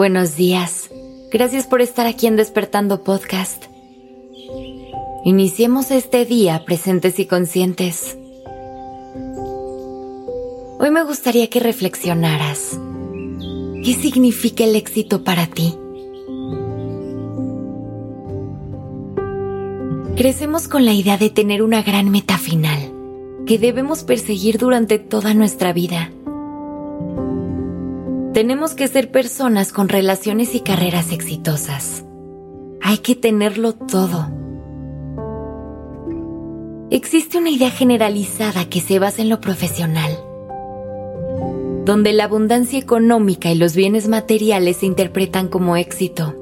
Buenos días. Gracias por estar aquí en Despertando Podcast. Iniciemos este día presentes y conscientes. Hoy me gustaría que reflexionaras. ¿Qué significa el éxito para ti? Crecemos con la idea de tener una gran meta final que debemos perseguir durante toda nuestra vida. Tenemos que ser personas con relaciones y carreras exitosas. Hay que tenerlo todo. Existe una idea generalizada que se basa en lo profesional, donde la abundancia económica y los bienes materiales se interpretan como éxito.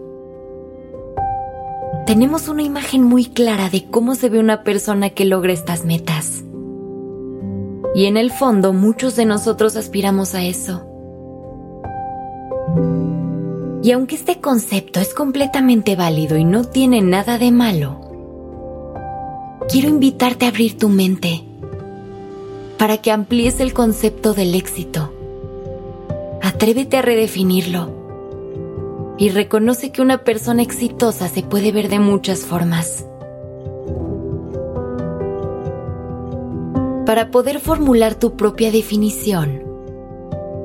Tenemos una imagen muy clara de cómo se ve una persona que logra estas metas. Y en el fondo muchos de nosotros aspiramos a eso. Y aunque este concepto es completamente válido y no tiene nada de malo, quiero invitarte a abrir tu mente para que amplíes el concepto del éxito. Atrévete a redefinirlo y reconoce que una persona exitosa se puede ver de muchas formas. Para poder formular tu propia definición,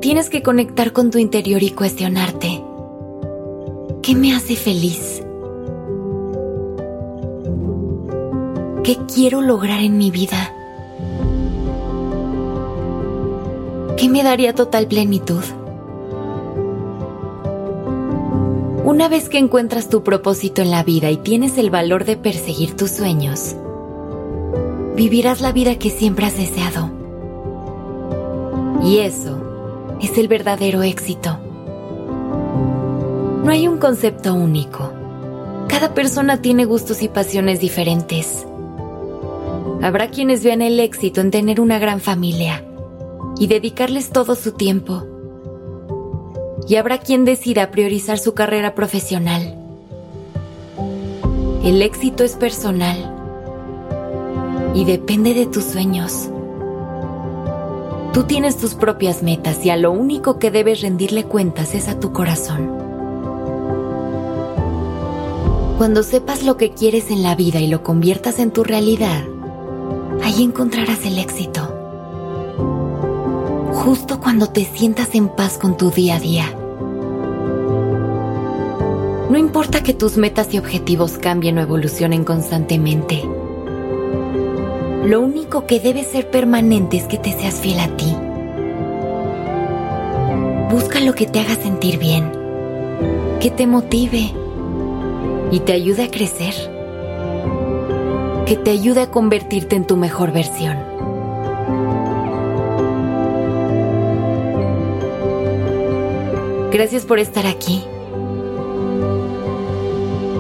tienes que conectar con tu interior y cuestionarte, ¿qué me hace feliz? ¿Qué quiero lograr en mi vida? ¿Qué me daría total plenitud? Una vez que encuentras tu propósito en la vida y tienes el valor de perseguir tus sueños, vivirás la vida que siempre has deseado. Y eso es el verdadero éxito. No hay un concepto único. Cada persona tiene gustos y pasiones diferentes. Habrá quienes vean el éxito en tener una gran familia y dedicarles todo su tiempo. Y habrá quien decida priorizar su carrera profesional. El éxito es personal y depende de tus sueños. Tú tienes tus propias metas y a lo único que debes rendirle cuentas es a tu corazón. Cuando sepas lo que quieres en la vida y lo conviertas en tu realidad, ahí encontrarás el éxito. Justo cuando te sientas en paz con tu día a día. No importa que tus metas y objetivos cambien o evolucionen constantemente. Lo único que debe ser permanente es que te seas fiel a ti. Busca lo que te haga sentir bien, que te motive y te ayude a crecer, que te ayude a convertirte en tu mejor versión. Gracias por estar aquí.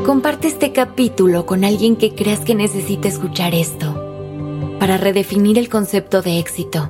Comparte este capítulo con alguien que creas que necesita escuchar esto para redefinir el concepto de éxito.